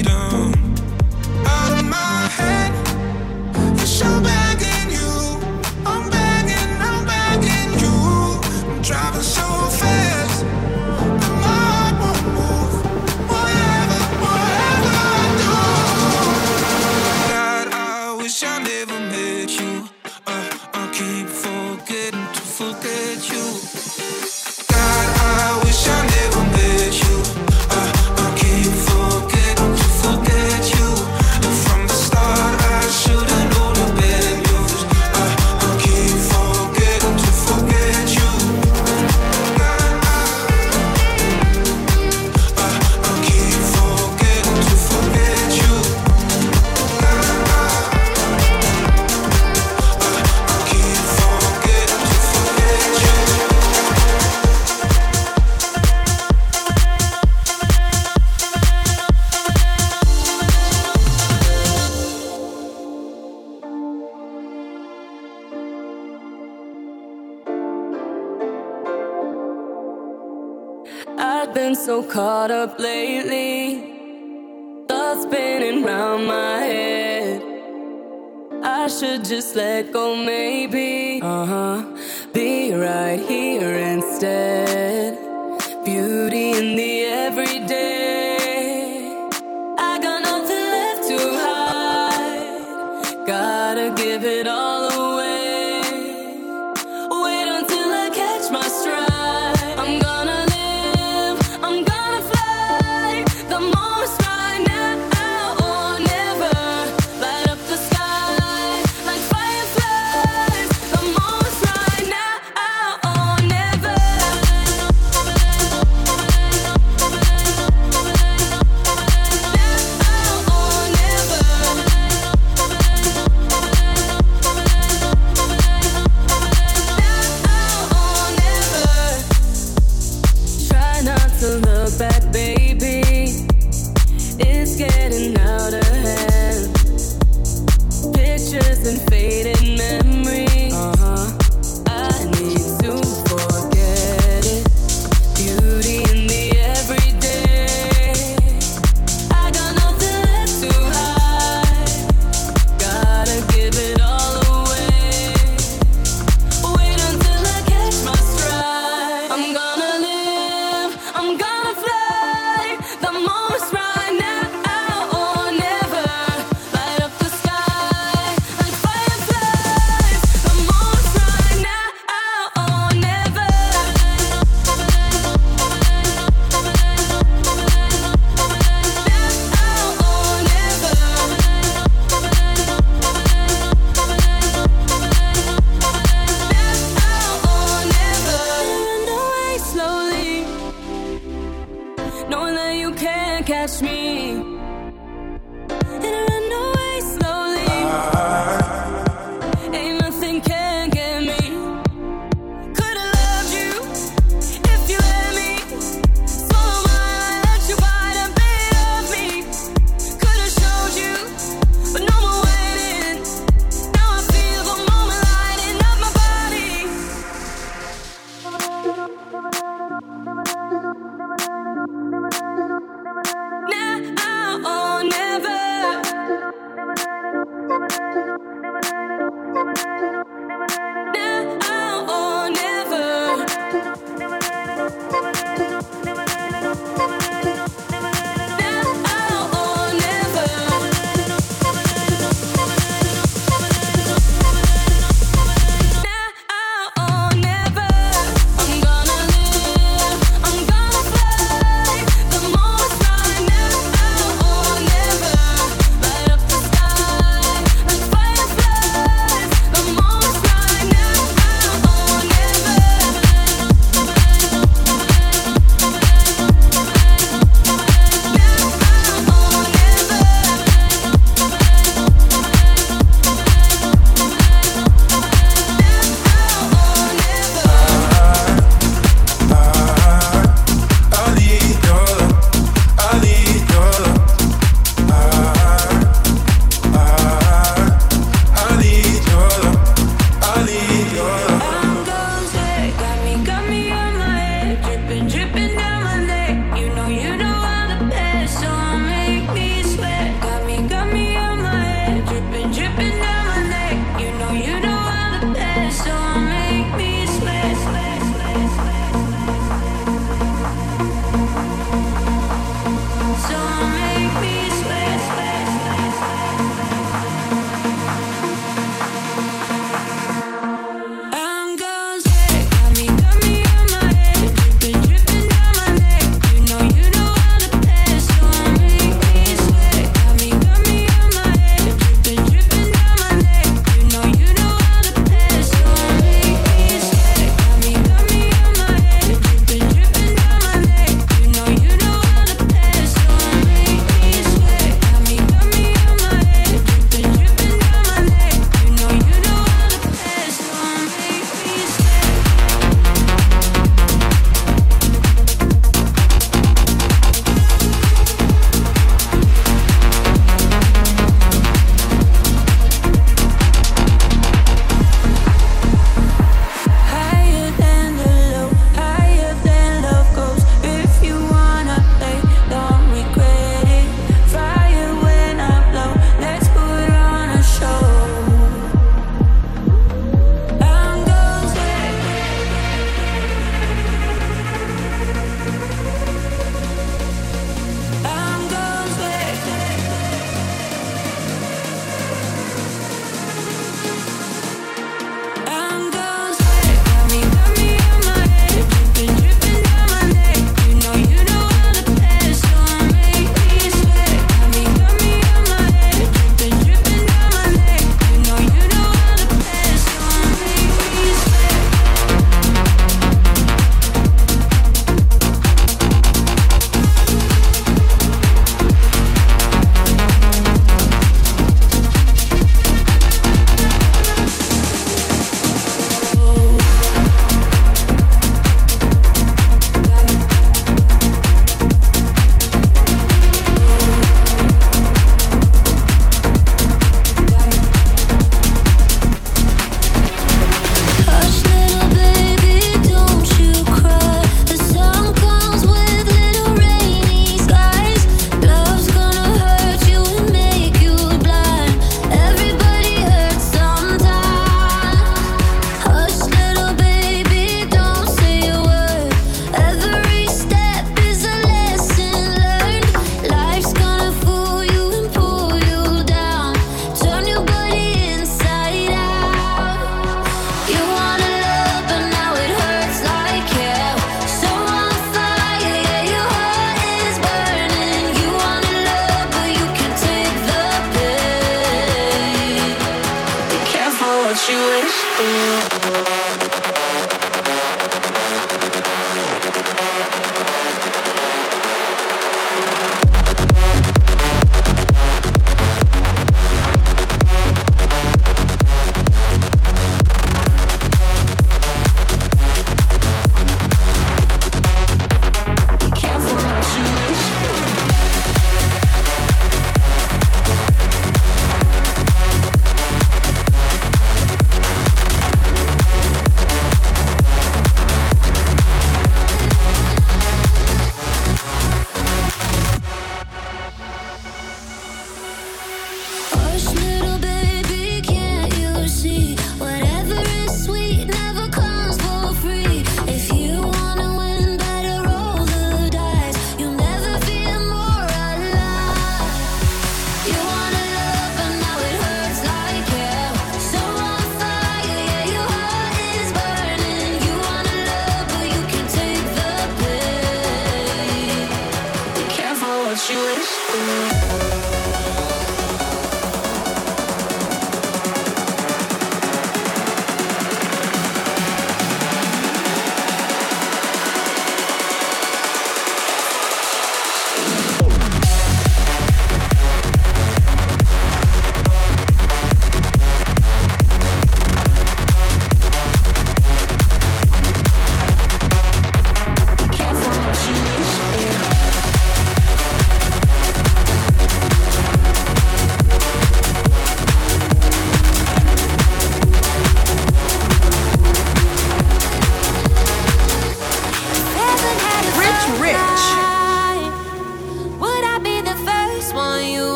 and faded memories.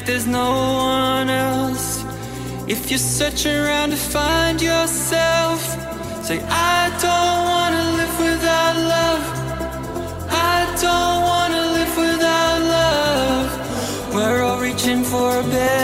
like there's no one else. If you're searching around to find yourself, say, I don't wanna live without love. I don't wanna live without love. We're all reaching for a better.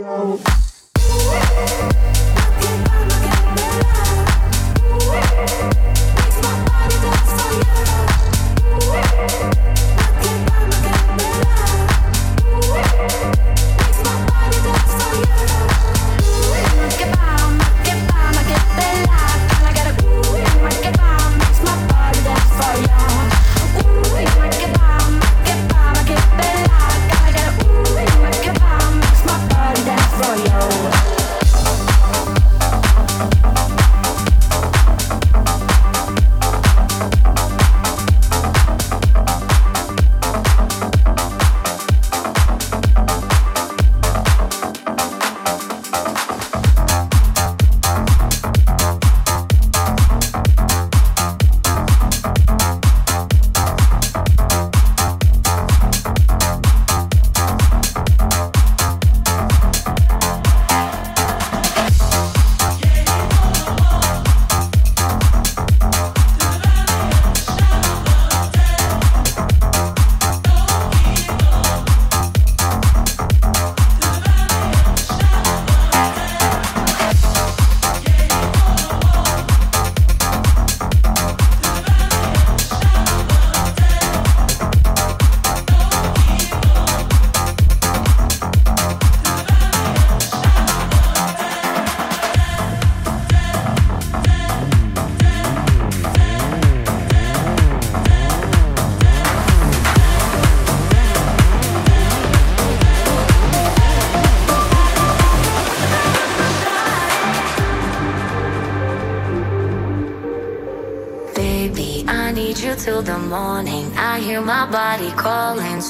Hallelujah.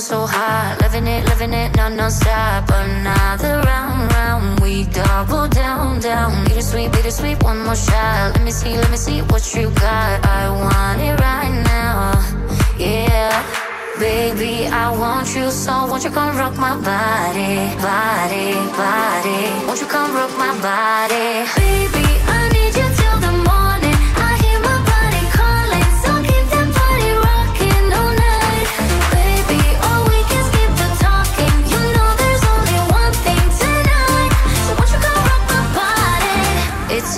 So, hot. Living it, living it, non non-stop. Another round, round. We double down, down. Bittersweet, bittersweet, one more shot. Let me see, let me see what you got. I want it right now. Yeah. Baby, I want you so won't you come rock my body, body, body Won't you come rock my body Baby,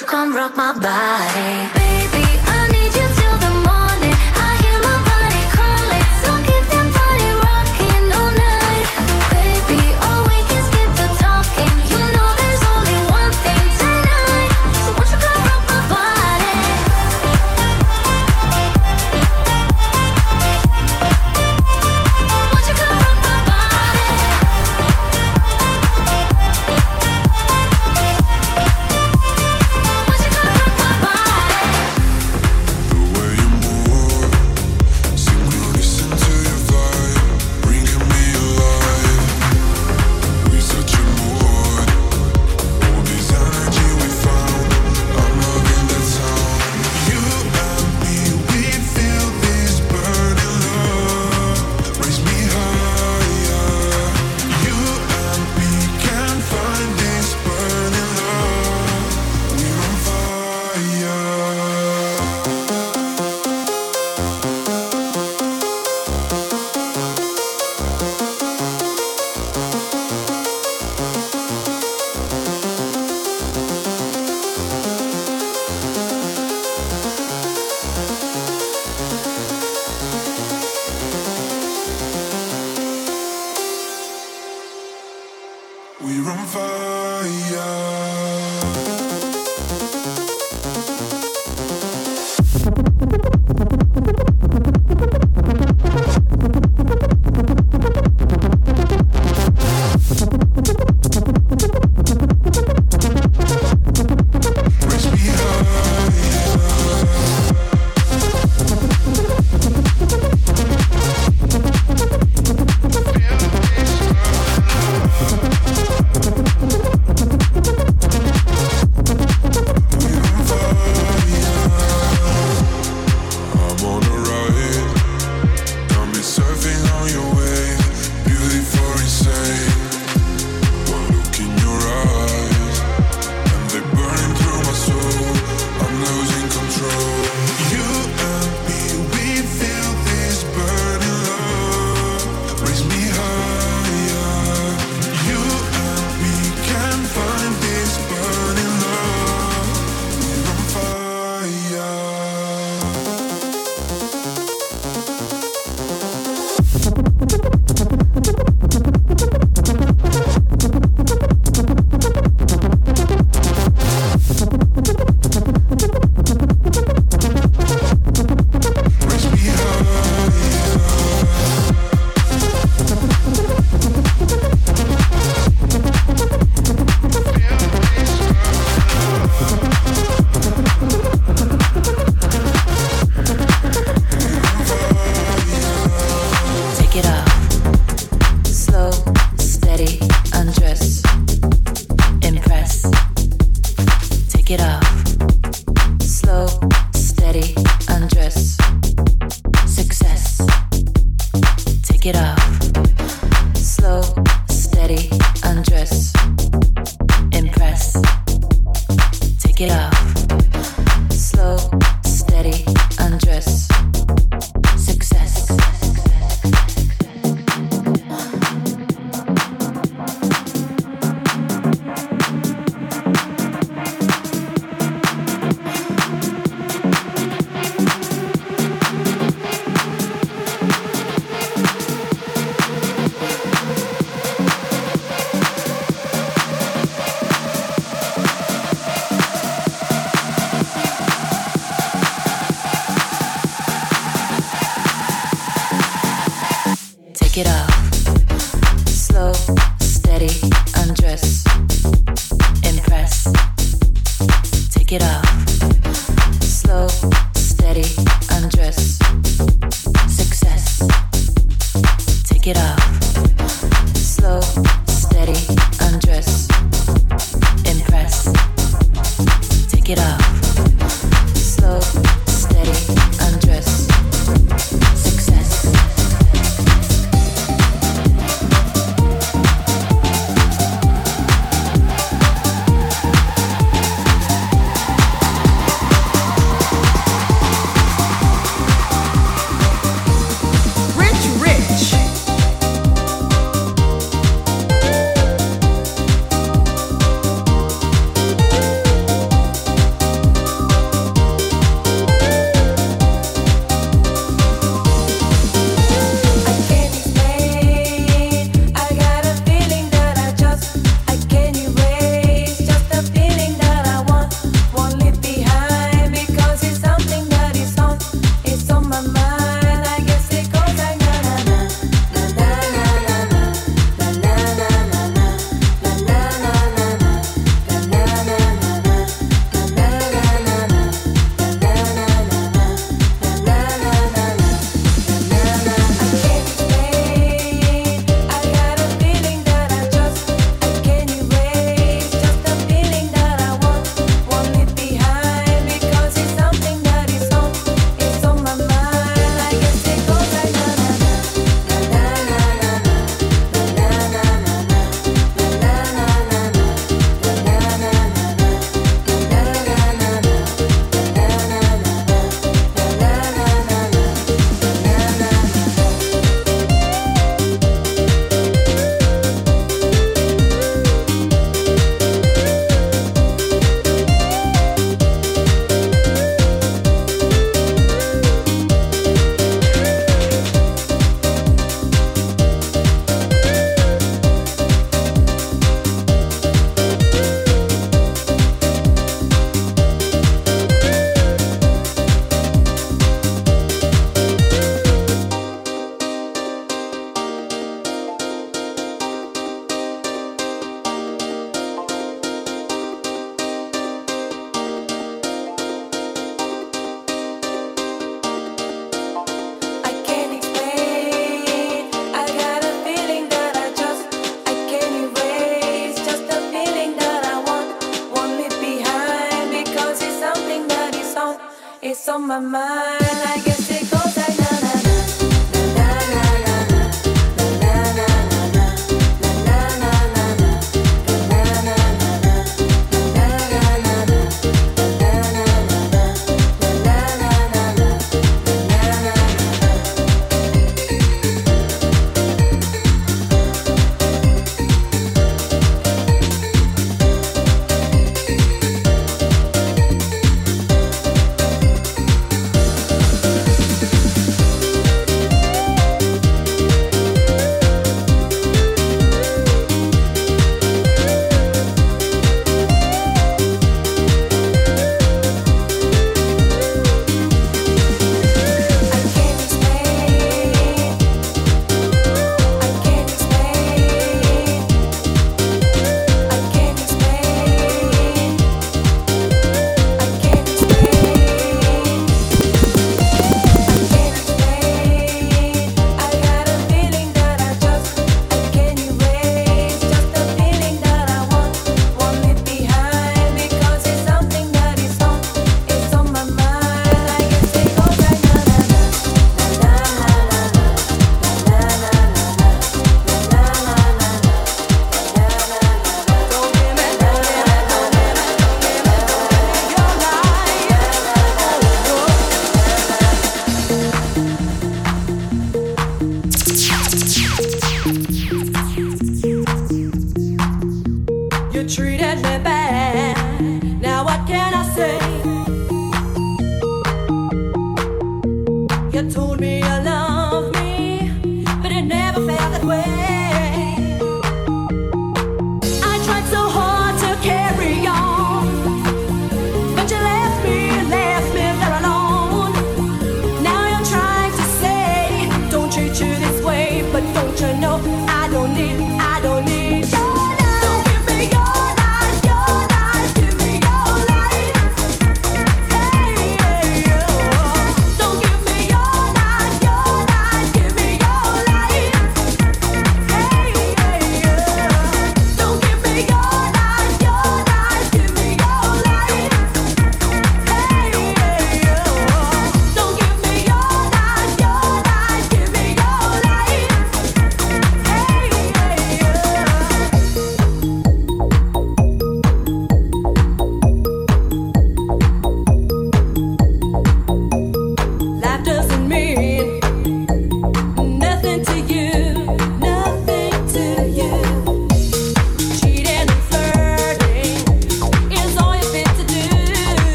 You come rock my body?